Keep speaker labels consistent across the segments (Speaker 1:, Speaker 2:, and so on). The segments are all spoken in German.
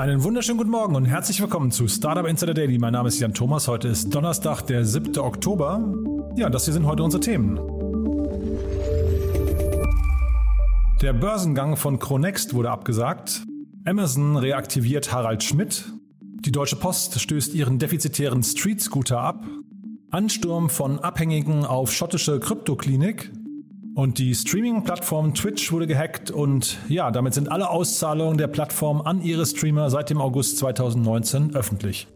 Speaker 1: Einen wunderschönen guten Morgen und herzlich willkommen zu Startup Insider Daily. Mein Name ist Jan Thomas. Heute ist Donnerstag, der 7. Oktober. Ja, das hier sind heute unsere Themen. Der Börsengang von Cronext wurde abgesagt. Amazon reaktiviert Harald Schmidt. Die Deutsche Post stößt ihren defizitären Street Scooter ab. Ansturm von Abhängigen auf schottische Kryptoklinik. Und die Streaming-Plattform Twitch wurde gehackt und ja, damit sind alle Auszahlungen der Plattform an ihre Streamer seit dem August 2019 öffentlich.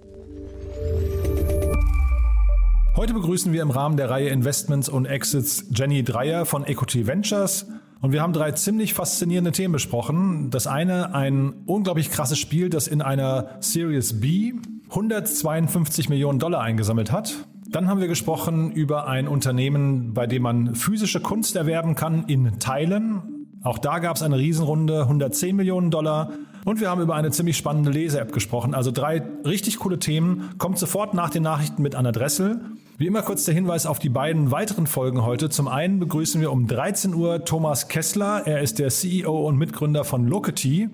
Speaker 1: Heute begrüßen wir im Rahmen der Reihe Investments und Exits Jenny Dreier von Equity Ventures und wir haben drei ziemlich faszinierende Themen besprochen. Das eine, ein unglaublich krasses Spiel, das in einer Series B 152 Millionen Dollar eingesammelt hat. Dann haben wir gesprochen über ein Unternehmen, bei dem man physische Kunst erwerben kann in Teilen. Auch da gab es eine Riesenrunde, 110 Millionen Dollar. Und wir haben über eine ziemlich spannende Lese-App gesprochen. Also drei richtig coole Themen. Kommt sofort nach den Nachrichten mit Anna Dressel. Wie immer kurz der Hinweis auf die beiden weiteren Folgen heute. Zum einen begrüßen wir um 13 Uhr Thomas Kessler. Er ist der CEO und Mitgründer von Locity.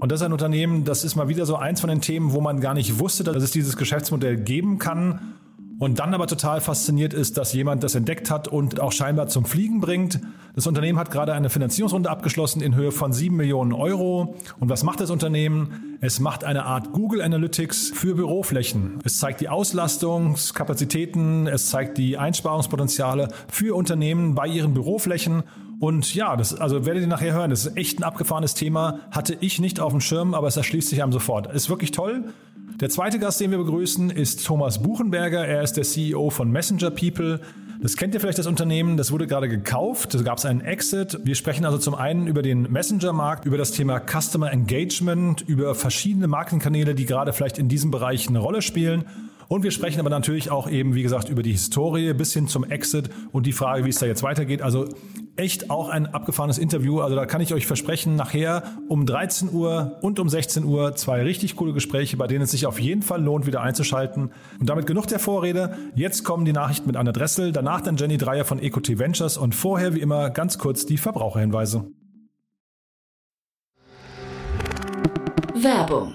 Speaker 1: Und das ist ein Unternehmen, das ist mal wieder so eins von den Themen, wo man gar nicht wusste, dass es dieses Geschäftsmodell geben kann und dann aber total fasziniert ist, dass jemand das entdeckt hat und auch scheinbar zum Fliegen bringt. Das Unternehmen hat gerade eine Finanzierungsrunde abgeschlossen in Höhe von 7 Millionen Euro. Und was macht das Unternehmen? Es macht eine Art Google Analytics für Büroflächen. Es zeigt die Auslastungskapazitäten, es zeigt die Einsparungspotenziale für Unternehmen bei ihren Büroflächen und ja, das, also werdet ihr nachher hören, das ist echt ein abgefahrenes Thema. Hatte ich nicht auf dem Schirm, aber es erschließt sich einem sofort. Ist wirklich toll. Der zweite Gast, den wir begrüßen, ist Thomas Buchenberger. Er ist der CEO von Messenger People. Das kennt ihr vielleicht das Unternehmen, das wurde gerade gekauft, da gab es einen Exit. Wir sprechen also zum einen über den Messenger-Markt, über das Thema Customer Engagement, über verschiedene Markenkanäle, die gerade vielleicht in diesem Bereich eine Rolle spielen. Und wir sprechen aber natürlich auch eben, wie gesagt, über die Historie bis hin zum Exit und die Frage, wie es da jetzt weitergeht. Also echt auch ein abgefahrenes Interview. Also da kann ich euch versprechen, nachher um 13 Uhr und um 16 Uhr zwei richtig coole Gespräche, bei denen es sich auf jeden Fall lohnt, wieder einzuschalten. Und damit genug der Vorrede. Jetzt kommen die Nachrichten mit Anna Dressel, danach dann Jenny Dreier von EcoT Ventures und vorher wie immer ganz kurz die Verbraucherhinweise.
Speaker 2: Werbung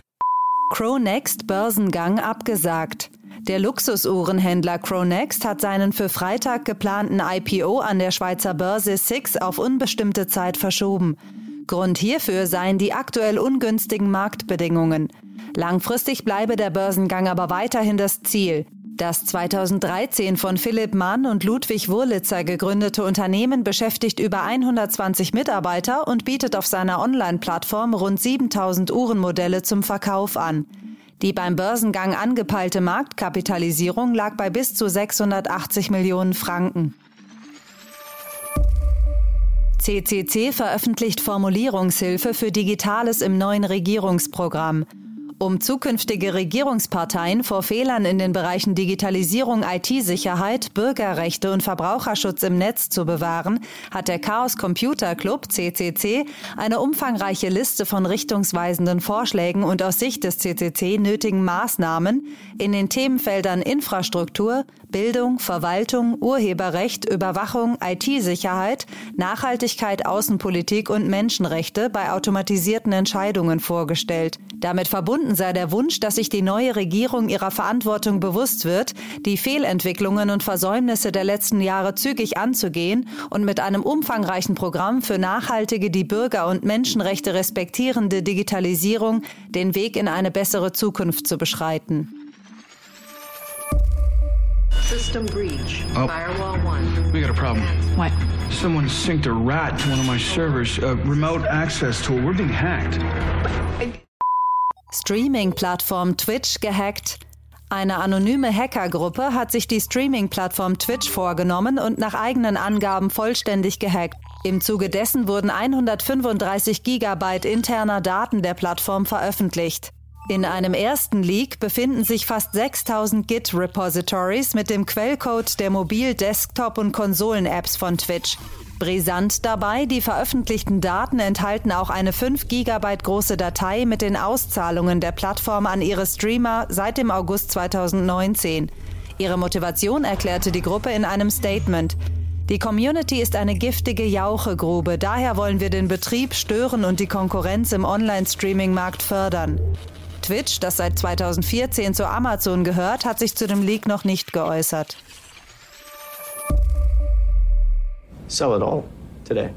Speaker 3: Cronext Börsengang abgesagt. Der Luxusuhrenhändler Cronext hat seinen für Freitag geplanten IPO an der Schweizer Börse SIX auf unbestimmte Zeit verschoben. Grund hierfür seien die aktuell ungünstigen Marktbedingungen. Langfristig bleibe der Börsengang aber weiterhin das Ziel. Das 2013 von Philipp Mann und Ludwig Wurlitzer gegründete Unternehmen beschäftigt über 120 Mitarbeiter und bietet auf seiner Online-Plattform rund 7000 Uhrenmodelle zum Verkauf an. Die beim Börsengang angepeilte Marktkapitalisierung lag bei bis zu 680 Millionen Franken. CCC veröffentlicht Formulierungshilfe für Digitales im neuen Regierungsprogramm. Um zukünftige Regierungsparteien vor Fehlern in den Bereichen Digitalisierung, IT-Sicherheit, Bürgerrechte und Verbraucherschutz im Netz zu bewahren, hat der Chaos Computer Club CCC eine umfangreiche Liste von richtungsweisenden Vorschlägen und aus Sicht des CCC nötigen Maßnahmen in den Themenfeldern Infrastruktur, Bildung, Verwaltung, Urheberrecht, Überwachung, IT-Sicherheit, Nachhaltigkeit, Außenpolitik und Menschenrechte bei automatisierten Entscheidungen vorgestellt. Damit verbunden sei der Wunsch, dass sich die neue Regierung ihrer Verantwortung bewusst wird, die Fehlentwicklungen und Versäumnisse der letzten Jahre zügig anzugehen und mit einem umfangreichen Programm für nachhaltige, die Bürger- und Menschenrechte respektierende Digitalisierung den Weg in eine bessere Zukunft zu beschreiten.
Speaker 4: System breach. Oh. Firewall 1.
Speaker 5: We got a problem.
Speaker 4: What?
Speaker 5: Someone synced a rat to one of my servers. A remote access tool. We're being hacked.
Speaker 3: Streaming-Plattform Twitch gehackt. Eine anonyme Hackergruppe hat sich die Streaming-Plattform Twitch vorgenommen und nach eigenen Angaben vollständig gehackt. Im Zuge dessen wurden 135 Gigabyte interner Daten der Plattform veröffentlicht. In einem ersten Leak befinden sich fast 6000 Git-Repositories mit dem Quellcode der Mobil-, Desktop- und Konsolen-Apps von Twitch. Brisant dabei, die veröffentlichten Daten enthalten auch eine 5 GB große Datei mit den Auszahlungen der Plattform an ihre Streamer seit dem August 2019. Ihre Motivation erklärte die Gruppe in einem Statement. Die Community ist eine giftige Jauchegrube, daher wollen wir den Betrieb stören und die Konkurrenz im Online-Streaming-Markt fördern. Twitch, das seit 2014 zu Amazon gehört, hat sich zu dem Leak noch nicht geäußert.
Speaker 6: sell it all today.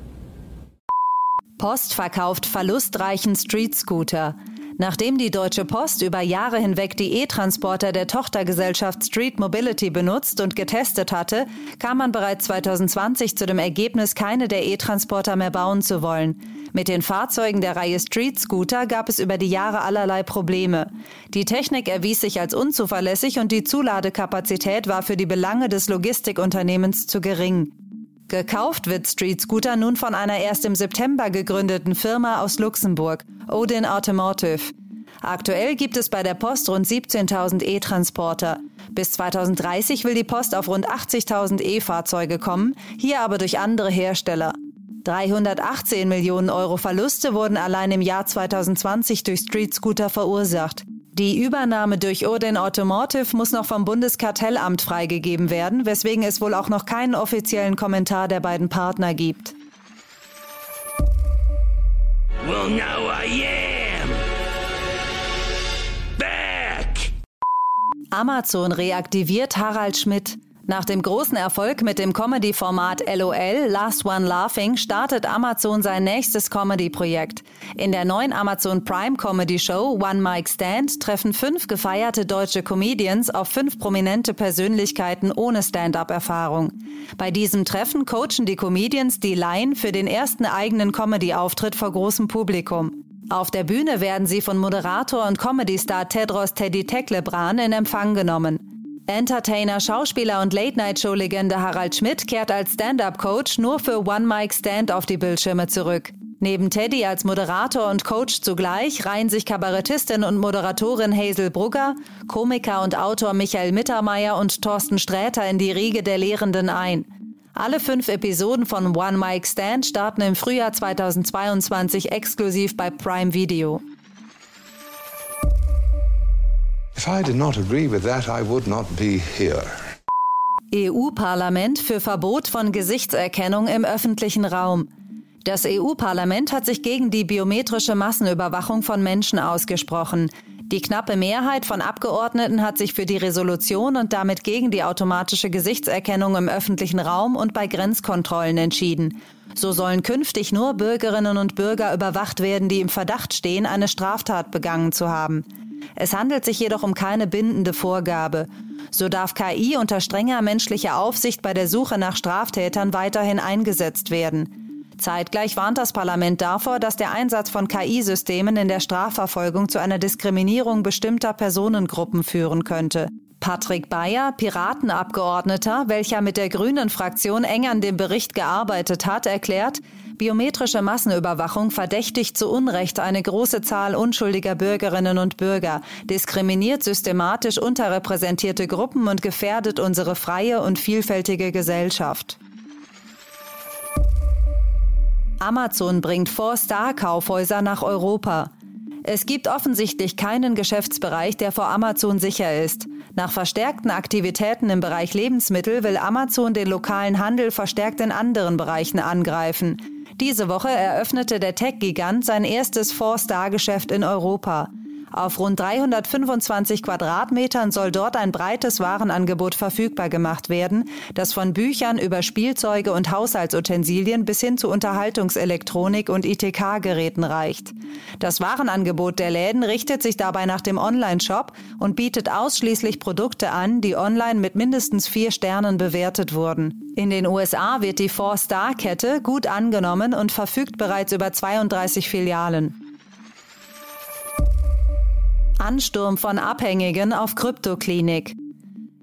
Speaker 3: Post verkauft verlustreichen Street Scooter. Nachdem die Deutsche Post über Jahre hinweg die E-Transporter der Tochtergesellschaft Street Mobility benutzt und getestet hatte, kam man bereits 2020 zu dem Ergebnis, keine der E-Transporter mehr bauen zu wollen. Mit den Fahrzeugen der Reihe Street Scooter gab es über die Jahre allerlei Probleme. Die Technik erwies sich als unzuverlässig und die Zuladekapazität war für die Belange des Logistikunternehmens zu gering. Gekauft wird Street Scooter nun von einer erst im September gegründeten Firma aus Luxemburg, Odin Automotive. Aktuell gibt es bei der Post rund 17.000 E-Transporter. Bis 2030 will die Post auf rund 80.000 E-Fahrzeuge kommen, hier aber durch andere Hersteller. 318 Millionen Euro Verluste wurden allein im Jahr 2020 durch Street Scooter verursacht. Die Übernahme durch Odin Automotive muss noch vom Bundeskartellamt freigegeben werden, weswegen es wohl auch noch keinen offiziellen Kommentar der beiden Partner gibt.
Speaker 7: Well, now I am back.
Speaker 3: Amazon reaktiviert Harald Schmidt. Nach dem großen Erfolg mit dem Comedy-Format LOL Last One Laughing startet Amazon sein nächstes Comedy-Projekt. In der neuen Amazon Prime Comedy Show One Mic Stand treffen fünf gefeierte deutsche Comedians auf fünf prominente Persönlichkeiten ohne Stand-up-Erfahrung. Bei diesem Treffen coachen die Comedians die Line für den ersten eigenen Comedy-Auftritt vor großem Publikum. Auf der Bühne werden sie von Moderator und Comedy-Star Tedros Teddy Teklebran in Empfang genommen. Entertainer, Schauspieler und Late-Night-Show-Legende Harald Schmidt kehrt als Stand-Up-Coach nur für One Mic Stand auf die Bildschirme zurück. Neben Teddy als Moderator und Coach zugleich reihen sich Kabarettistin und Moderatorin Hazel Brugger, Komiker und Autor Michael Mittermeier und Thorsten Sträter in die Riege der Lehrenden ein. Alle fünf Episoden von One Mic Stand starten im Frühjahr 2022 exklusiv bei Prime Video.
Speaker 8: If I did not agree with that, I would not be here.
Speaker 3: EU-Parlament für Verbot von Gesichtserkennung im öffentlichen Raum. Das EU-Parlament hat sich gegen die biometrische Massenüberwachung von Menschen ausgesprochen. Die knappe Mehrheit von Abgeordneten hat sich für die Resolution und damit gegen die automatische Gesichtserkennung im öffentlichen Raum und bei Grenzkontrollen entschieden. So sollen künftig nur Bürgerinnen und Bürger überwacht werden, die im Verdacht stehen, eine Straftat begangen zu haben. Es handelt sich jedoch um keine bindende Vorgabe. So darf KI unter strenger menschlicher Aufsicht bei der Suche nach Straftätern weiterhin eingesetzt werden. Zeitgleich warnt das Parlament davor, dass der Einsatz von KI-Systemen in der Strafverfolgung zu einer Diskriminierung bestimmter Personengruppen führen könnte. Patrick Bayer, Piratenabgeordneter, welcher mit der Grünen Fraktion eng an dem Bericht gearbeitet hat, erklärt, biometrische Massenüberwachung verdächtigt zu Unrecht eine große Zahl unschuldiger Bürgerinnen und Bürger, diskriminiert systematisch unterrepräsentierte Gruppen und gefährdet unsere freie und vielfältige Gesellschaft. Amazon bringt Four-Star-Kaufhäuser nach Europa. Es gibt offensichtlich keinen Geschäftsbereich, der vor Amazon sicher ist. Nach verstärkten Aktivitäten im Bereich Lebensmittel will Amazon den lokalen Handel verstärkt in anderen Bereichen angreifen. Diese Woche eröffnete der Tech-Gigant sein erstes Four-Star-Geschäft in Europa. Auf rund 325 Quadratmetern soll dort ein breites Warenangebot verfügbar gemacht werden, das von Büchern über Spielzeuge und Haushaltsutensilien bis hin zu Unterhaltungselektronik und ITK-Geräten reicht. Das Warenangebot der Läden richtet sich dabei nach dem Online-Shop und bietet ausschließlich Produkte an, die online mit mindestens vier Sternen bewertet wurden. In den USA wird die Four-Star-Kette gut angenommen und verfügt bereits über 32 Filialen. Ansturm von Abhängigen auf Kryptoklinik.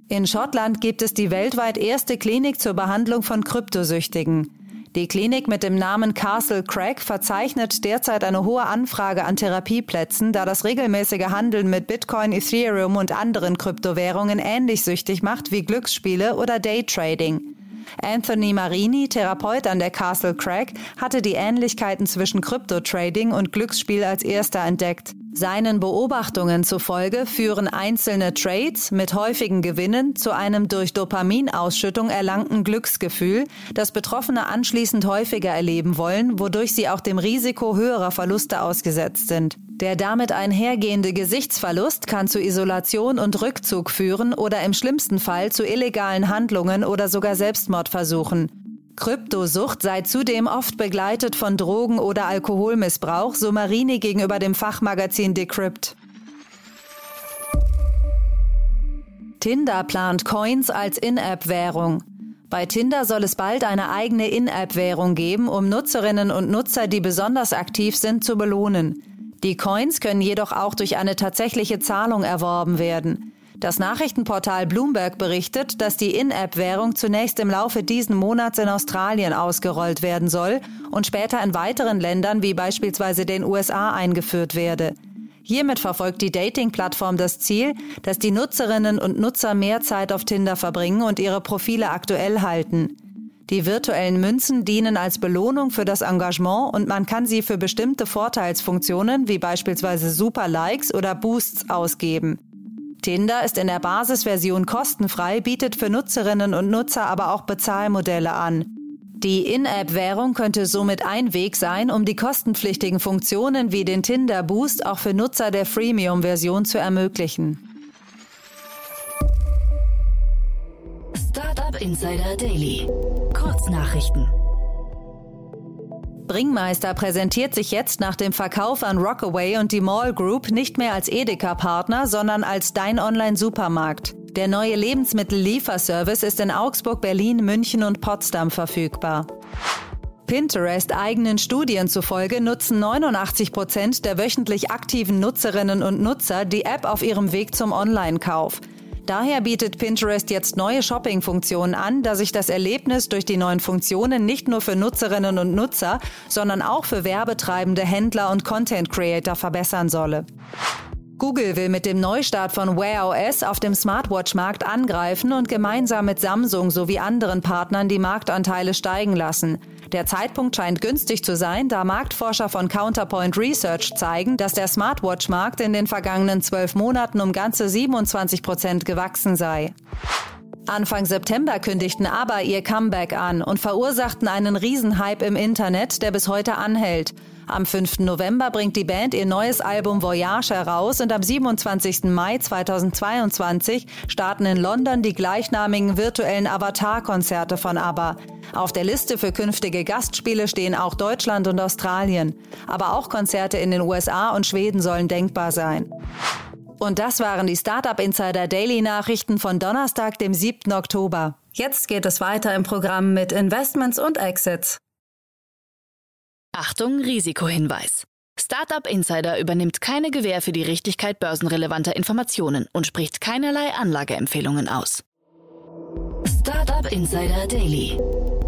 Speaker 3: In Schottland gibt es die weltweit erste Klinik zur Behandlung von Kryptosüchtigen. Die Klinik mit dem Namen Castle Craig verzeichnet derzeit eine hohe Anfrage an Therapieplätzen, da das regelmäßige Handeln mit Bitcoin, Ethereum und anderen Kryptowährungen ähnlich süchtig macht wie Glücksspiele oder Daytrading. Anthony Marini, Therapeut an der Castle Craig, hatte die Ähnlichkeiten zwischen Kryptotrading und Glücksspiel als erster entdeckt. Seinen Beobachtungen zufolge führen einzelne Trades mit häufigen Gewinnen zu einem durch Dopaminausschüttung erlangten Glücksgefühl, das Betroffene anschließend häufiger erleben wollen, wodurch sie auch dem Risiko höherer Verluste ausgesetzt sind. Der damit einhergehende Gesichtsverlust kann zu Isolation und Rückzug führen oder im schlimmsten Fall zu illegalen Handlungen oder sogar Selbstmordversuchen. Kryptosucht sei zudem oft begleitet von Drogen- oder Alkoholmissbrauch, so Marini gegenüber dem Fachmagazin Decrypt. Tinder plant Coins als In-App-Währung. Bei Tinder soll es bald eine eigene In-App-Währung geben, um Nutzerinnen und Nutzer, die besonders aktiv sind, zu belohnen. Die Coins können jedoch auch durch eine tatsächliche Zahlung erworben werden. Das Nachrichtenportal Bloomberg berichtet, dass die In-App-Währung zunächst im Laufe diesen Monats in Australien ausgerollt werden soll und später in weiteren Ländern wie beispielsweise den USA eingeführt werde. Hiermit verfolgt die Dating-Plattform das Ziel, dass die Nutzerinnen und Nutzer mehr Zeit auf Tinder verbringen und ihre Profile aktuell halten. Die virtuellen Münzen dienen als Belohnung für das Engagement und man kann sie für bestimmte Vorteilsfunktionen wie beispielsweise Super Likes oder Boosts ausgeben. Tinder ist in der Basisversion kostenfrei, bietet für Nutzerinnen und Nutzer aber auch Bezahlmodelle an. Die In-App-Währung könnte somit ein Weg sein, um die kostenpflichtigen Funktionen wie den Tinder Boost auch für Nutzer der Freemium-Version zu ermöglichen.
Speaker 2: Startup Insider Daily. Kurznachrichten.
Speaker 3: Bringmeister präsentiert sich jetzt nach dem Verkauf an Rockaway und die Mall Group nicht mehr als Edeka-Partner, sondern als Dein Online-Supermarkt. Der neue Lebensmittellieferservice ist in Augsburg, Berlin, München und Potsdam verfügbar. Pinterest eigenen Studien zufolge nutzen 89 Prozent der wöchentlich aktiven Nutzerinnen und Nutzer die App auf ihrem Weg zum Online-Kauf. Daher bietet Pinterest jetzt neue Shopping-Funktionen an, da sich das Erlebnis durch die neuen Funktionen nicht nur für Nutzerinnen und Nutzer, sondern auch für werbetreibende Händler und Content-Creator verbessern solle. Google will mit dem Neustart von Wear OS auf dem Smartwatch-Markt angreifen und gemeinsam mit Samsung sowie anderen Partnern die Marktanteile steigen lassen. Der Zeitpunkt scheint günstig zu sein, da Marktforscher von Counterpoint Research zeigen, dass der Smartwatch-Markt in den vergangenen zwölf Monaten um ganze 27 Prozent gewachsen sei. Anfang September kündigten aber ihr Comeback an und verursachten einen Riesenhype im Internet, der bis heute anhält. Am 5. November bringt die Band ihr neues Album Voyage heraus und am 27. Mai 2022 starten in London die gleichnamigen virtuellen Avatar-Konzerte von ABBA. Auf der Liste für künftige Gastspiele stehen auch Deutschland und Australien. Aber auch Konzerte in den USA und Schweden sollen denkbar sein. Und das waren die Startup Insider Daily Nachrichten von Donnerstag, dem 7. Oktober. Jetzt geht es weiter im Programm mit Investments und Exits.
Speaker 2: Achtung, Risikohinweis. Startup Insider übernimmt keine Gewähr für die Richtigkeit börsenrelevanter Informationen und spricht keinerlei Anlageempfehlungen aus. Startup Insider Daily.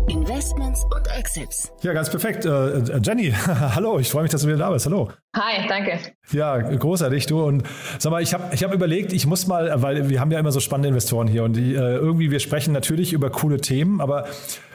Speaker 2: Investments und Exits.
Speaker 1: Ja, ganz perfekt. Äh, Jenny, hallo, ich freue mich, dass du wieder da bist. Hallo.
Speaker 9: Hi, danke.
Speaker 1: Ja, großartig, du. Und sag mal, ich habe ich hab überlegt, ich muss mal, weil wir haben ja immer so spannende Investoren hier und die, äh, irgendwie, wir sprechen natürlich über coole Themen, aber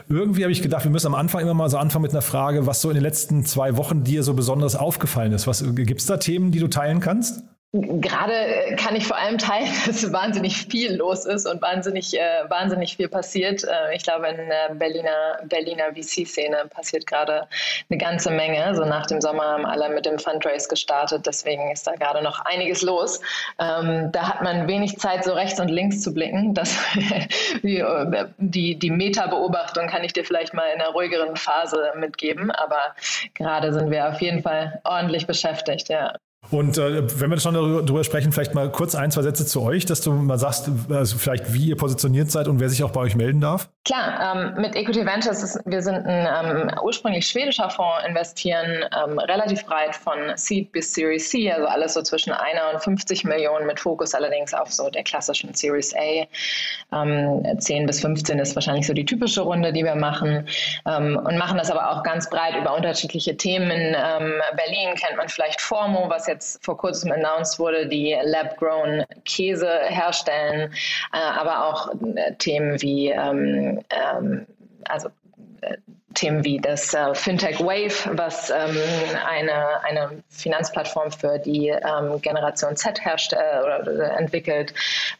Speaker 1: irgendwie habe ich gedacht, wir müssen am Anfang immer mal so anfangen mit einer Frage, was so in den letzten zwei Wochen dir so besonders aufgefallen ist. Gibt es da Themen, die du teilen kannst?
Speaker 9: Gerade äh, kann ich vor allem teilen, dass wahnsinnig viel los ist und wahnsinnig, äh, wahnsinnig viel passiert. Äh, ich glaube, in der Berliner, Berliner VC-Szene passiert gerade eine ganze Menge. So nach dem Sommer haben alle mit dem Fundraise gestartet, deswegen ist da gerade noch einiges los. Ähm, da hat man wenig Zeit, so rechts und links zu blicken. Das, die, die, die Meta-Beobachtung kann ich dir vielleicht mal in einer ruhigeren Phase mitgeben, aber gerade sind wir auf jeden Fall ordentlich beschäftigt, ja.
Speaker 1: Und äh, wenn wir schon darüber sprechen, vielleicht mal kurz ein, zwei Sätze zu euch, dass du mal sagst, also vielleicht wie ihr positioniert seid und wer sich auch bei euch melden darf.
Speaker 9: Klar, ähm, mit Equity Ventures, ist, wir sind ein ähm, ursprünglich schwedischer Fonds, investieren ähm, relativ breit von Seed bis Series C, also alles so zwischen einer und 50 Millionen, mit Fokus allerdings auf so der klassischen Series A. 10 ähm, bis 15 ist wahrscheinlich so die typische Runde, die wir machen ähm, und machen das aber auch ganz breit über unterschiedliche Themen. Ähm, Berlin kennt man vielleicht Formo, was jetzt vor kurzem announced wurde, die lab-grown Käse herstellen, äh, aber auch äh, Themen wie ähm, ähm, also äh, Themen wie das äh, Fintech Wave, was ähm, eine, eine Finanzplattform für die ähm, Generation Z herstellt äh, oder, oder entwickelt,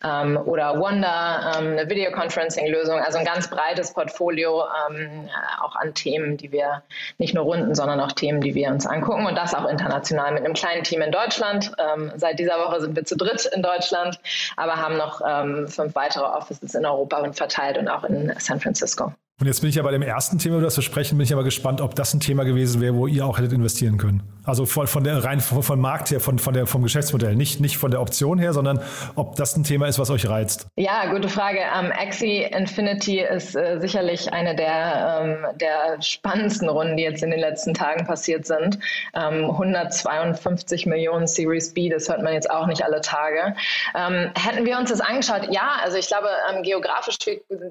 Speaker 9: ähm, oder Wanda, ähm, eine Videoconferencing-Lösung, also ein ganz breites Portfolio ähm, auch an Themen, die wir nicht nur runden, sondern auch Themen, die wir uns angucken und das auch international mit einem kleinen Team in Deutschland. Seit dieser Woche sind wir zu dritt in Deutschland, aber haben noch fünf weitere Offices in Europa und verteilt und auch in San Francisco.
Speaker 1: Und jetzt bin ich ja bei dem ersten Thema, über das wir sprechen, bin ich aber gespannt, ob das ein Thema gewesen wäre, wo ihr auch hättet investieren können. Also von, von der rein von, von Markt her, von, von der, vom Geschäftsmodell, nicht, nicht von der Option her, sondern ob das ein Thema ist, was euch reizt.
Speaker 9: Ja, gute Frage. Ähm, Axie Infinity ist äh, sicherlich eine der, ähm, der spannendsten Runden, die jetzt in den letzten Tagen passiert sind. Ähm, 152 Millionen Series B, das hört man jetzt auch nicht alle Tage. Ähm, hätten wir uns das angeschaut? Ja, also ich glaube, ähm, geografisch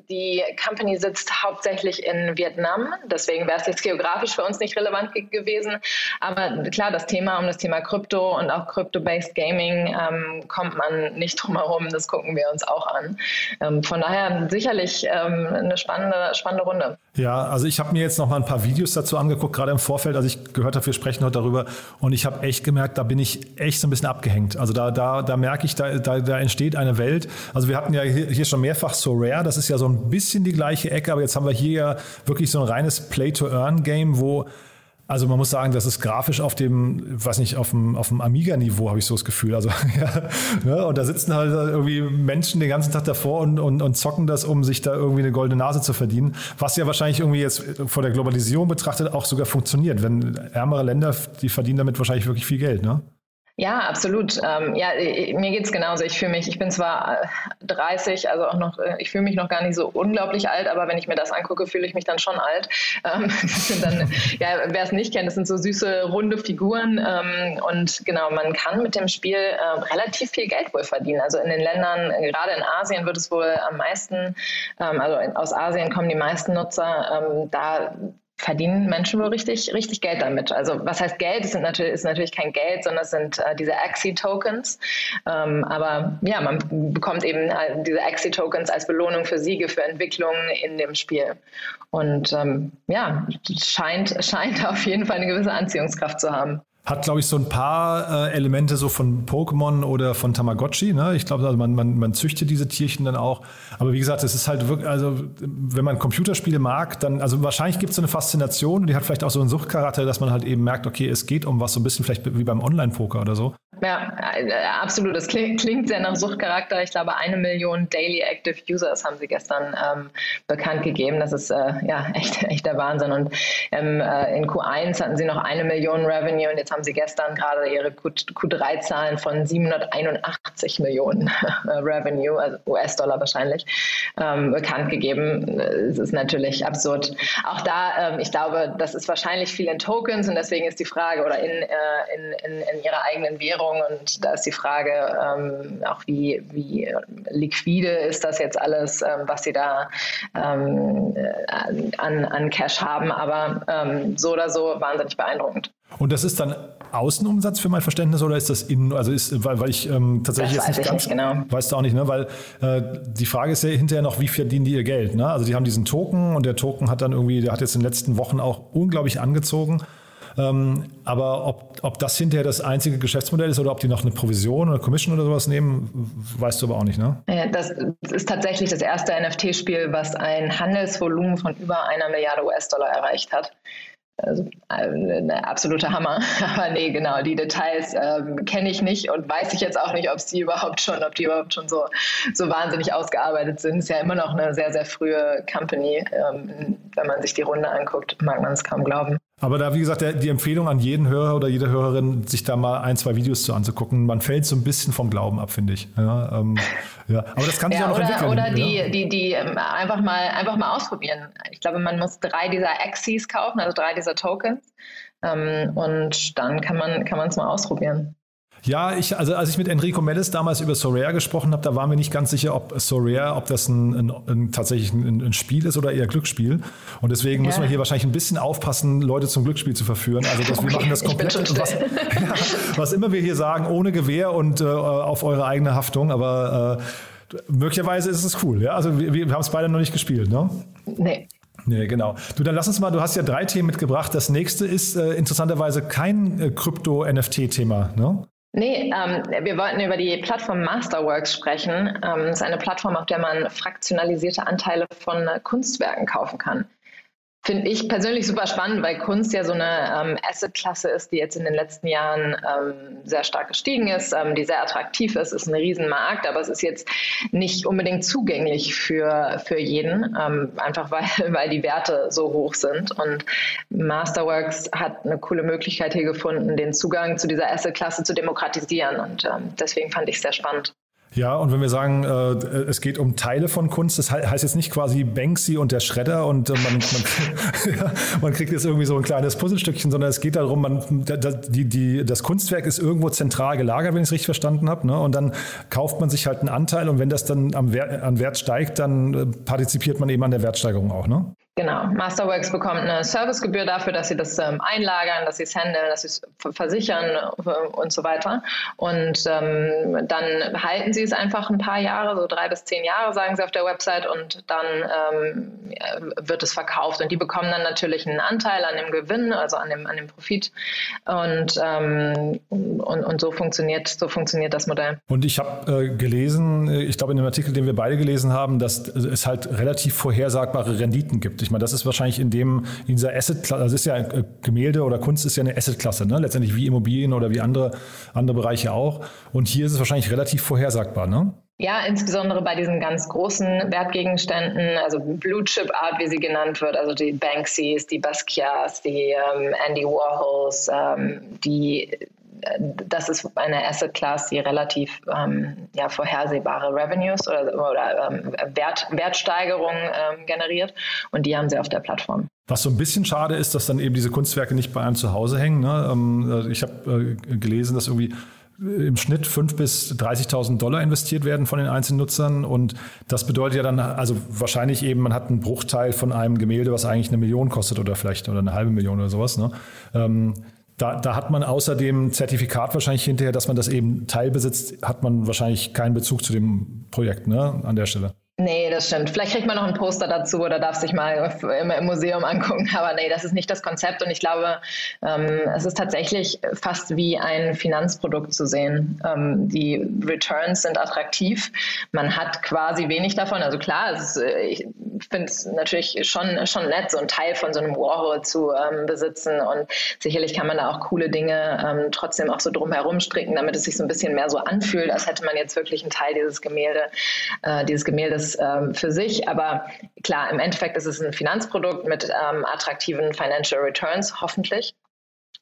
Speaker 9: die Company sitzt hauptsächlich in Vietnam. Deswegen wäre es jetzt geografisch für uns nicht relevant gewesen. Aber klar, das Thema um das Thema Krypto und auch Crypto-based Gaming ähm, kommt man nicht drum herum. Das gucken wir uns auch an. Ähm, von daher sicherlich ähm, eine spannende, spannende Runde.
Speaker 1: Ja, also ich habe mir jetzt noch mal ein paar Videos dazu angeguckt, gerade im Vorfeld, als ich gehört habe, wir sprechen heute darüber. Und ich habe echt gemerkt, da bin ich echt so ein bisschen abgehängt. Also da, da, da merke ich, da, da, da entsteht eine Welt. Also wir hatten ja hier schon mehrfach So Rare, das ist ja so ein bisschen die gleiche Ecke, aber jetzt haben wir hier ja wirklich so ein reines Play-to-Earn-Game, wo also man muss sagen, das ist grafisch auf dem, weiß nicht, auf dem, auf dem Amiga-Niveau, habe ich so das Gefühl. Also, ja, ne? Und da sitzen halt irgendwie Menschen den ganzen Tag davor und, und, und zocken das, um sich da irgendwie eine goldene Nase zu verdienen. Was ja wahrscheinlich irgendwie jetzt vor der Globalisierung betrachtet auch sogar funktioniert. Wenn ärmere Länder, die verdienen damit wahrscheinlich wirklich viel Geld, ne?
Speaker 9: Ja, absolut. Ähm, ja, mir geht's genauso. Ich fühle mich, ich bin zwar 30, äh, also auch noch, äh, ich fühle mich noch gar nicht so unglaublich alt, aber wenn ich mir das angucke, fühle ich mich dann schon alt. Ähm, ja, wer es nicht kennt, das sind so süße, runde Figuren. Ähm, und genau, man kann mit dem Spiel äh, relativ viel Geld wohl verdienen. Also in den Ländern, gerade in Asien wird es wohl am meisten, ähm, also aus Asien kommen die meisten Nutzer, ähm, da verdienen Menschen wohl richtig, richtig Geld damit. Also was heißt Geld? Es natürlich, ist natürlich kein Geld, sondern es sind äh, diese Axie-Tokens. Ähm, aber ja, man bekommt eben äh, diese Axie-Tokens als Belohnung für Siege, für Entwicklungen in dem Spiel. Und ähm, ja, scheint, scheint auf jeden Fall eine gewisse Anziehungskraft zu haben
Speaker 1: hat, glaube ich, so ein paar äh, Elemente so von Pokémon oder von Tamagotchi. Ne? Ich glaube, also man, man, man züchtet diese Tierchen dann auch. Aber wie gesagt, es ist halt wirklich, also wenn man Computerspiele mag, dann, also wahrscheinlich gibt es so eine Faszination und die hat vielleicht auch so einen Suchtcharakter, dass man halt eben merkt, okay, es geht um was so ein bisschen vielleicht wie beim Online-Poker oder so.
Speaker 9: Ja, äh, absolut. Das klingt, sehr nach Suchtcharakter. Ich glaube, eine Million Daily Active Users haben sie gestern ähm, bekannt gegeben. Das ist äh, ja echt, echt der Wahnsinn. Und ähm, äh, in Q1 hatten sie noch eine Million Revenue und jetzt haben haben sie gestern gerade ihre Q3-Zahlen von 781 Millionen Revenue, also US-Dollar wahrscheinlich, ähm, bekannt gegeben. Es ist natürlich absurd. Auch da, ähm, ich glaube, das ist wahrscheinlich viel in Tokens und deswegen ist die Frage, oder in, äh, in, in, in ihrer eigenen Währung und da ist die Frage ähm, auch, wie, wie liquide ist das jetzt alles, ähm, was sie da ähm, an, an Cash haben, aber ähm, so oder so wahnsinnig beeindruckend.
Speaker 1: Und das ist dann Außenumsatz für mein Verständnis oder ist das innen? Also ist, weil, weil ich ähm, tatsächlich
Speaker 9: das
Speaker 1: jetzt nicht
Speaker 9: ganz,
Speaker 1: nicht,
Speaker 9: genau.
Speaker 1: weißt du auch nicht, ne? Weil äh, die Frage ist ja hinterher noch, wie verdienen die ihr Geld? Ne? Also die haben diesen Token und der Token hat dann irgendwie, der hat jetzt in den letzten Wochen auch unglaublich angezogen. Ähm, aber ob, ob das hinterher das einzige Geschäftsmodell ist oder ob die noch eine Provision oder Commission oder sowas nehmen, weißt du aber auch nicht, ne?
Speaker 9: Das ist tatsächlich das erste NFT-Spiel, was ein Handelsvolumen von über einer Milliarde US-Dollar erreicht hat. Also ein absoluter Hammer. Aber nee, genau, die Details ähm, kenne ich nicht und weiß ich jetzt auch nicht, ob sie überhaupt schon, ob die überhaupt schon so, so wahnsinnig ausgearbeitet sind. Ist ja immer noch eine sehr, sehr frühe Company. Ähm, wenn man sich die Runde anguckt, mag man es kaum glauben.
Speaker 1: Aber da, wie gesagt, der, die Empfehlung an jeden Hörer oder jede Hörerin, sich da mal ein, zwei Videos zu anzugucken. Man fällt so ein bisschen vom Glauben ab, finde ich. Ja, ähm, ja. Aber das kann sich
Speaker 9: ja,
Speaker 1: auch noch
Speaker 9: oder,
Speaker 1: entwickeln.
Speaker 9: Oder die,
Speaker 1: ja.
Speaker 9: die, die ähm, einfach, mal, einfach mal ausprobieren. Ich glaube, man muss drei dieser Axes kaufen, also drei dieser Tokens. Ähm, und dann kann man kann es mal ausprobieren.
Speaker 1: Ja, ich, also als ich mit Enrico Mellis damals über Sorare gesprochen habe, da waren wir nicht ganz sicher, ob Sorare, ob das ein, ein, ein tatsächlich ein, ein, Spiel ist oder eher Glücksspiel. Und deswegen ja. müssen wir hier wahrscheinlich ein bisschen aufpassen, Leute zum Glücksspiel zu verführen. Also dass okay, wir machen das komplett, was, ja, was, immer wir hier sagen, ohne Gewehr und äh, auf eure eigene Haftung. Aber äh, möglicherweise ist es cool. Ja? Also wir, wir haben es beide noch nicht gespielt, ne?
Speaker 9: Nee.
Speaker 1: Nee, genau. Du, dann lass uns mal, du hast ja drei Themen mitgebracht. Das nächste ist äh, interessanterweise kein äh, Krypto-NFT-Thema, ne?
Speaker 9: Nee, ähm, wir wollten über die Plattform Masterworks sprechen. Ähm, das ist eine Plattform, auf der man fraktionalisierte Anteile von Kunstwerken kaufen kann. Finde ich persönlich super spannend, weil Kunst ja so eine ähm, Asset-Klasse ist, die jetzt in den letzten Jahren ähm, sehr stark gestiegen ist, ähm, die sehr attraktiv ist, ist ein Riesenmarkt, aber es ist jetzt nicht unbedingt zugänglich für, für jeden, ähm, einfach weil, weil die Werte so hoch sind. Und Masterworks hat eine coole Möglichkeit hier gefunden, den Zugang zu dieser Asset-Klasse zu demokratisieren. Und ähm, deswegen fand ich es sehr spannend.
Speaker 1: Ja, und wenn wir sagen, äh, es geht um Teile von Kunst, das heißt jetzt nicht quasi Banksy und der Schredder und äh, man, man, ja, man, kriegt jetzt irgendwie so ein kleines Puzzlestückchen, sondern es geht darum, man, die, die, das Kunstwerk ist irgendwo zentral gelagert, wenn ich es richtig verstanden habe, ne? und dann kauft man sich halt einen Anteil und wenn das dann am Wert, an Wert steigt, dann äh, partizipiert man eben an der Wertsteigerung auch, ne?
Speaker 9: Genau. Masterworks bekommt eine Servicegebühr dafür, dass sie das ähm, einlagern, dass sie es handeln, dass sie es versichern äh, und so weiter. Und ähm, dann halten sie es einfach ein paar Jahre, so drei bis zehn Jahre, sagen sie auf der Website, und dann ähm, wird es verkauft. Und die bekommen dann natürlich einen Anteil an dem Gewinn, also an dem, an dem Profit. Und, ähm, und, und so funktioniert, so funktioniert das Modell.
Speaker 1: Und ich habe äh, gelesen, äh, ich glaube in dem Artikel, den wir beide gelesen haben, dass es halt relativ vorhersagbare Renditen gibt. Meine, das ist wahrscheinlich in dem, in dieser Asset-Klasse, also ist ja äh, Gemälde oder Kunst ist ja eine Asset-Klasse, ne? letztendlich wie Immobilien oder wie andere, andere Bereiche auch. Und hier ist es wahrscheinlich relativ vorhersagbar, ne?
Speaker 9: Ja, insbesondere bei diesen ganz großen Wertgegenständen, also Blue Chip Art, wie sie genannt wird, also die Banksys, die Basquiats, die ähm, Andy Warhols, ähm, die das ist eine Asset Class, die relativ ähm, ja, vorhersehbare Revenues oder, oder ähm, Wert, Wertsteigerungen ähm, generiert und die haben sie auf der Plattform.
Speaker 1: Was so ein bisschen schade ist, dass dann eben diese Kunstwerke nicht bei einem zu Hause hängen. Ne? Ähm, ich habe äh, gelesen, dass irgendwie im Schnitt 5.000 bis 30.000 Dollar investiert werden von den einzelnen Nutzern. Und das bedeutet ja dann, also wahrscheinlich eben, man hat einen Bruchteil von einem Gemälde, was eigentlich eine Million kostet oder vielleicht oder eine halbe Million oder sowas. Ne? Da, da hat man außer dem Zertifikat wahrscheinlich hinterher, dass man das eben teilbesitzt, hat man wahrscheinlich keinen Bezug zu dem Projekt ne, an der Stelle.
Speaker 9: Nee, das stimmt. Vielleicht kriegt man noch ein Poster dazu oder darf sich mal im, Museum angucken. Aber nee, das ist nicht das Konzept. Und ich glaube, ähm, es ist tatsächlich fast wie ein Finanzprodukt zu sehen. Ähm, die Returns sind attraktiv. Man hat quasi wenig davon. Also klar, ist, äh, ich finde es natürlich schon, schon nett, so einen Teil von so einem Warhol zu ähm, besitzen. Und sicherlich kann man da auch coole Dinge ähm, trotzdem auch so drumherum stricken, damit es sich so ein bisschen mehr so anfühlt, als hätte man jetzt wirklich einen Teil dieses Gemälde, äh, dieses Gemäldes ähm, für sich. Aber klar, im Endeffekt ist es ein Finanzprodukt mit ähm, attraktiven Financial Returns, hoffentlich.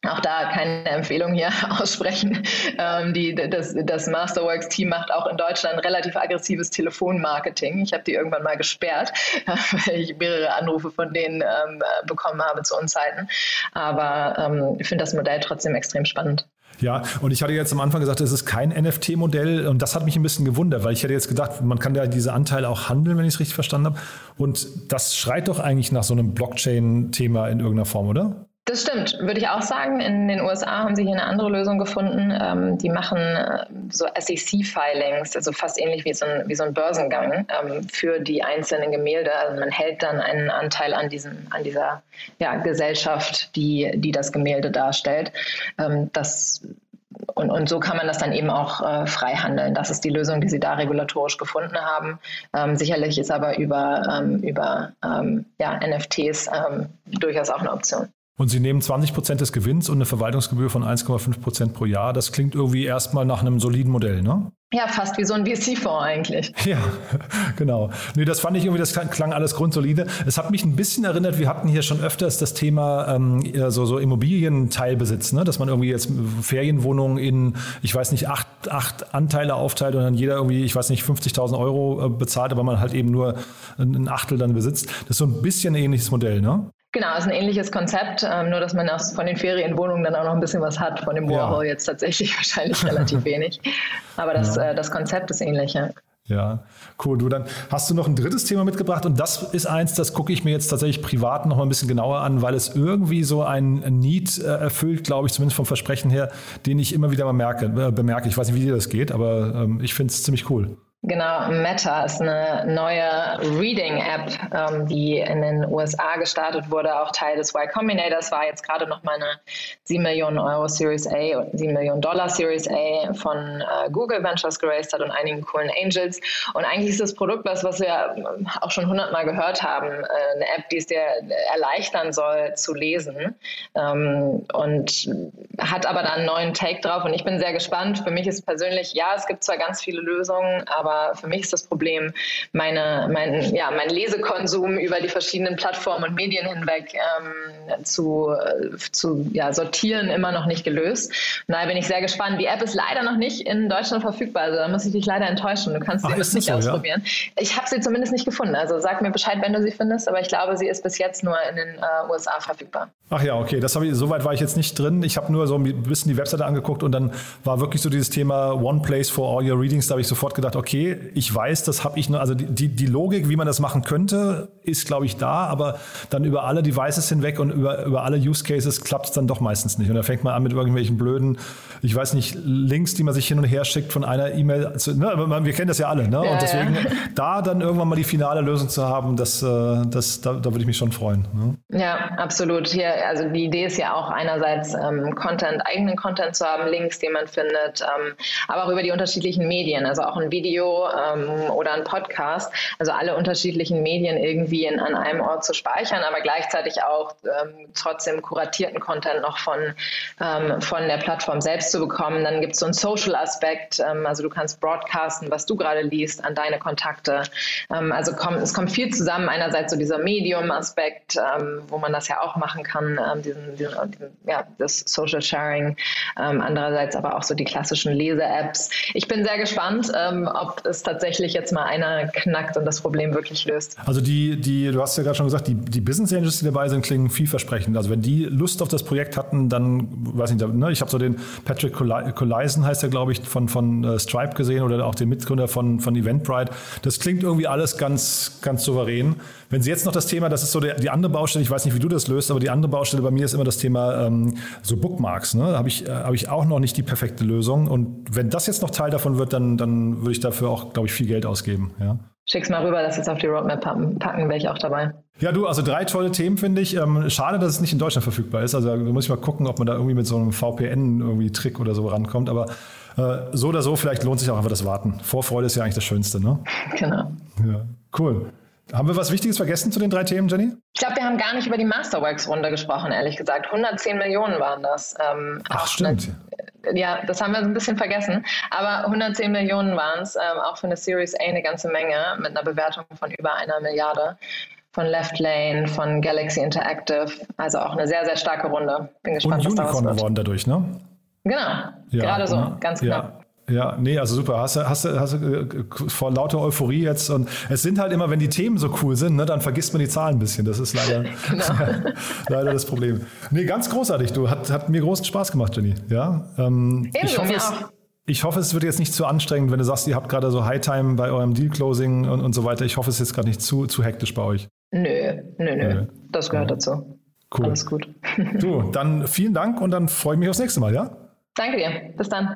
Speaker 9: auch da keine Empfehlung hier aussprechen. Ähm, die, das, das Masterworks-Team macht auch in Deutschland relativ aggressives Telefonmarketing. Ich habe die irgendwann mal gesperrt, weil ich mehrere Anrufe von denen ähm, bekommen habe zu Unzeiten. Aber ähm, ich finde das Modell trotzdem extrem spannend.
Speaker 1: Ja, und ich hatte jetzt am Anfang gesagt, es ist kein NFT-Modell und das hat mich ein bisschen gewundert, weil ich hätte jetzt gedacht, man kann ja diese Anteile auch handeln, wenn ich es richtig verstanden habe. Und das schreit doch eigentlich nach so einem Blockchain-Thema in irgendeiner Form, oder?
Speaker 9: Das stimmt, würde ich auch sagen. In den USA haben sie hier eine andere Lösung gefunden. Ähm, die machen äh, so SEC-Filings, also fast ähnlich wie so ein, wie so ein Börsengang ähm, für die einzelnen Gemälde. Also man hält dann einen Anteil an, diesem, an dieser ja, Gesellschaft, die, die das Gemälde darstellt. Ähm, das und, und so kann man das dann eben auch äh, frei handeln. Das ist die Lösung, die sie da regulatorisch gefunden haben. Ähm, sicherlich ist aber über, ähm, über ähm, ja, NFTs ähm, durchaus auch eine Option.
Speaker 1: Und Sie nehmen 20 Prozent des Gewinns und eine Verwaltungsgebühr von 1,5 Prozent pro Jahr. Das klingt irgendwie erstmal nach einem soliden Modell, ne?
Speaker 9: Ja, fast wie so ein VC-Fonds eigentlich.
Speaker 1: Ja, genau. Nee, das fand ich irgendwie, das klang alles grundsolide. Es hat mich ein bisschen erinnert, wir hatten hier schon öfters das Thema ähm, so, so Immobilienteilbesitz, ne? dass man irgendwie jetzt Ferienwohnungen in, ich weiß nicht, acht, acht Anteile aufteilt und dann jeder irgendwie, ich weiß nicht, 50.000 Euro äh, bezahlt, aber man halt eben nur ein Achtel dann besitzt. Das ist so ein bisschen ein ähnliches Modell, ne?
Speaker 9: Genau, ist ein ähnliches Konzept, ähm, nur dass man aus, von den Ferienwohnungen dann auch noch ein bisschen was hat, von dem Warhol ja. jetzt tatsächlich wahrscheinlich relativ wenig. Aber das, ja. Äh, das Konzept ist ähnlich, ja.
Speaker 1: Ja, cool. Du, dann hast du noch ein drittes Thema mitgebracht und das ist eins, das gucke ich mir jetzt tatsächlich privat noch mal ein bisschen genauer an, weil es irgendwie so ein Need äh, erfüllt, glaube ich, zumindest vom Versprechen her, den ich immer wieder mal merke, äh, bemerke. Ich weiß nicht, wie dir das geht, aber ähm, ich finde es ziemlich cool.
Speaker 9: Genau, Meta ist eine neue Reading-App, ähm, die in den USA gestartet wurde, auch Teil des Y Combinators, war jetzt gerade noch mal eine 7 Millionen Euro Series A, 7 Millionen Dollar Series A von äh, Google Ventures geraced hat und einigen coolen Angels. Und eigentlich ist das Produkt was, was wir auch schon hundertmal gehört haben, äh, eine App, die es dir erleichtern soll zu lesen ähm, und hat aber da einen neuen Take drauf und ich bin sehr gespannt. Für mich ist persönlich, ja, es gibt zwar ganz viele Lösungen, aber aber für mich ist das Problem, meine, mein, ja, mein Lesekonsum über die verschiedenen Plattformen und Medien hinweg ähm, zu, zu ja, sortieren immer noch nicht gelöst. Und daher bin ich sehr gespannt. Die App ist leider noch nicht in Deutschland verfügbar, also da muss ich dich leider enttäuschen. Du kannst sie Ach, nicht so, ausprobieren. Ja? Ich habe sie zumindest nicht gefunden. Also sag mir Bescheid, wenn du sie findest, aber ich glaube, sie ist bis jetzt nur in den äh, USA verfügbar.
Speaker 1: Ach ja, okay, das ich, soweit war ich jetzt nicht drin. Ich habe nur so ein bisschen die Webseite angeguckt und dann war wirklich so dieses Thema One Place for all your readings. Da habe ich sofort gedacht, okay, ich weiß, das habe ich nur, also die, die Logik, wie man das machen könnte, ist, glaube ich, da, aber dann über alle Devices hinweg und über, über alle Use Cases klappt es dann doch meistens nicht. Und da fängt man an mit irgendwelchen blöden, ich weiß nicht, Links, die man sich hin und her schickt von einer E-Mail. zu, Ne, wir kennen das ja alle, ne? Ja, und deswegen ja. da dann irgendwann mal die finale Lösung zu haben, das, äh, das, da, da würde ich mich schon freuen.
Speaker 9: Ne? Ja, absolut. Hier, also die Idee ist ja auch einerseits ähm, Content, eigenen Content zu haben, Links, die man findet, ähm, aber auch über die unterschiedlichen Medien, also auch ein Video, ähm, oder ein Podcast. Also alle unterschiedlichen Medien irgendwie in, an einem Ort zu speichern, aber gleichzeitig auch ähm, trotzdem kuratierten Content noch von, ähm, von der Plattform selbst zu bekommen. Dann gibt es so einen Social-Aspekt, ähm, also du kannst broadcasten, was du gerade liest, an deine Kontakte. Ähm, also komm, es kommt viel zusammen. Einerseits so dieser Medium-Aspekt, ähm, wo man das ja auch machen kann, diesen, diesen, diesen, ja, das Social Sharing. andererseits aber auch so die klassischen Lese-Apps. Ich bin sehr gespannt, ob es tatsächlich jetzt mal einer knackt und das Problem wirklich löst.
Speaker 1: Also die, die, du hast ja gerade schon gesagt, die, die Business Angels, die dabei sind, klingen vielversprechend. Also wenn die Lust auf das Projekt hatten, dann, weiß ich nicht, ne, ich habe so den Patrick Collison, heißt er, glaube ich, von, von uh, Stripe gesehen oder auch den Mitgründer von, von Eventbrite. Das klingt irgendwie alles ganz, ganz souverän. Wenn Sie jetzt noch das Thema, das ist so der, die andere Baustelle, ich weiß nicht, wie du das löst, aber die andere Baustelle bei mir ist immer das Thema ähm, so Bookmarks. Ne? Da habe ich, äh, hab ich auch noch nicht die perfekte Lösung. Und wenn das jetzt noch Teil davon wird, dann, dann würde ich dafür auch, glaube ich, viel Geld ausgeben. Ja?
Speaker 9: Schick's mal rüber, lass es auf die Roadmap packen, wäre ich auch dabei.
Speaker 1: Ja, du, also drei tolle Themen finde ich. Ähm, schade, dass es nicht in Deutschland verfügbar ist. Also da muss ich mal gucken, ob man da irgendwie mit so einem VPN-Trick oder so rankommt. Aber äh, so oder so, vielleicht lohnt sich auch einfach das Warten. Vorfreude ist ja eigentlich das Schönste, ne?
Speaker 9: Genau.
Speaker 1: Ja, cool. Haben wir was Wichtiges vergessen zu den drei Themen, Jenny?
Speaker 9: Ich glaube, wir haben gar nicht über die Masterworks-Runde gesprochen, ehrlich gesagt. 110 Millionen waren das.
Speaker 1: Ähm, Ach, stimmt.
Speaker 9: Eine, ja, das haben wir ein bisschen vergessen. Aber 110 Millionen waren es, ähm, auch für eine Series A eine ganze Menge, mit einer Bewertung von über einer Milliarde. von Left Lane, von Galaxy Interactive. Also auch eine sehr, sehr starke Runde. Bin gespannt,
Speaker 1: Und
Speaker 9: was
Speaker 1: Unicorn
Speaker 9: wird.
Speaker 1: geworden dadurch, ne?
Speaker 9: Genau,
Speaker 1: Ja,
Speaker 9: gerade so, ganz
Speaker 1: ja. Ja, nee, also super. Hast du, hast du, hast du äh, vor lauter Euphorie jetzt und es sind halt immer, wenn die Themen so cool sind, ne, dann vergisst man die Zahlen ein bisschen. Das ist leider,
Speaker 9: Genau.
Speaker 1: leider das Problem. Nee, ganz großartig. Du hat, hat mir großen Spaß gemacht, Jenny. Ja, ähm, ich hoffe, es, ich hoffe, es wird jetzt nicht zu anstrengend, wenn du sagst, ihr habt gerade so High Time bei eurem Deal Closing und, und so weiter. Ich hoffe, es ist jetzt gerade nicht zu, zu hektisch bei euch.
Speaker 9: Nö, nö, nö. Das gehört dazu.
Speaker 1: Cool.
Speaker 9: Alles gut.
Speaker 1: Du, dann vielen Dank und dann freue ich mich aufs nächste Mal, ja?
Speaker 9: Danke dir. Bis dann.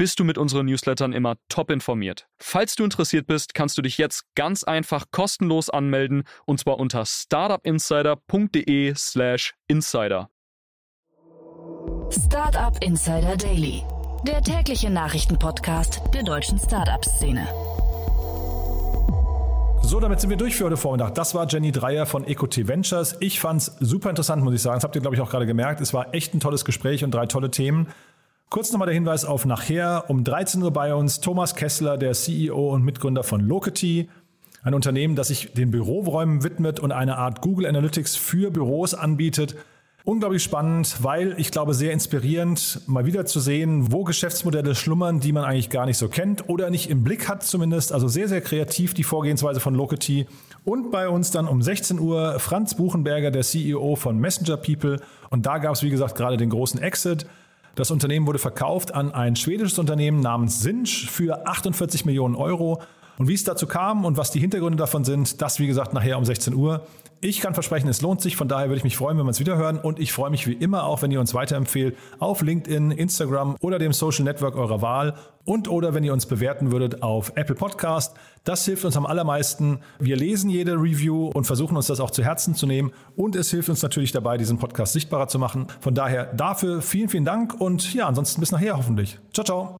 Speaker 10: bist du mit unseren Newslettern immer top informiert. Falls du interessiert bist, kannst du dich jetzt ganz einfach kostenlos anmelden und zwar unter startupinsider.de/slash insider.
Speaker 2: Startup Insider Daily, der tägliche Nachrichtenpodcast der deutschen Startup-Szene.
Speaker 1: So, damit sind wir durch für heute Vormittag. Das war Jenny Dreier von EcoT Ventures. Ich fand es super interessant, muss ich sagen. Das habt ihr, glaube ich, auch gerade gemerkt. Es war echt ein tolles Gespräch und drei tolle Themen. Kurz nochmal der Hinweis auf nachher. Um 13 Uhr bei uns Thomas Kessler, der CEO und Mitgründer von Locity. Ein Unternehmen, das sich den Büroräumen widmet und eine Art Google Analytics für Büros anbietet. Unglaublich spannend, weil ich glaube sehr inspirierend, mal wieder zu sehen, wo Geschäftsmodelle schlummern, die man eigentlich gar nicht so kennt oder nicht im Blick hat zumindest. Also sehr, sehr kreativ die Vorgehensweise von Locity. Und bei uns dann um 16 Uhr Franz Buchenberger, der CEO von Messenger People. Und da gab es, wie gesagt, gerade den großen Exit. Das Unternehmen wurde verkauft an ein schwedisches Unternehmen namens Sinch für 48 Millionen Euro. Und wie es dazu kam und was die Hintergründe davon sind, das wie gesagt nachher um 16 Uhr. Ich kann versprechen, es lohnt sich. Von daher würde ich mich freuen, wenn wir es wieder hören. Und ich freue mich wie immer auch, wenn ihr uns weiterempfehlt auf LinkedIn, Instagram oder dem Social Network eurer Wahl. Und oder wenn ihr uns bewerten würdet auf Apple Podcast. Das hilft uns am allermeisten. Wir lesen jede Review und versuchen uns das auch zu Herzen zu nehmen. Und es hilft uns natürlich dabei, diesen Podcast sichtbarer zu machen. Von daher dafür vielen, vielen Dank. Und ja, ansonsten bis nachher hoffentlich. Ciao, ciao.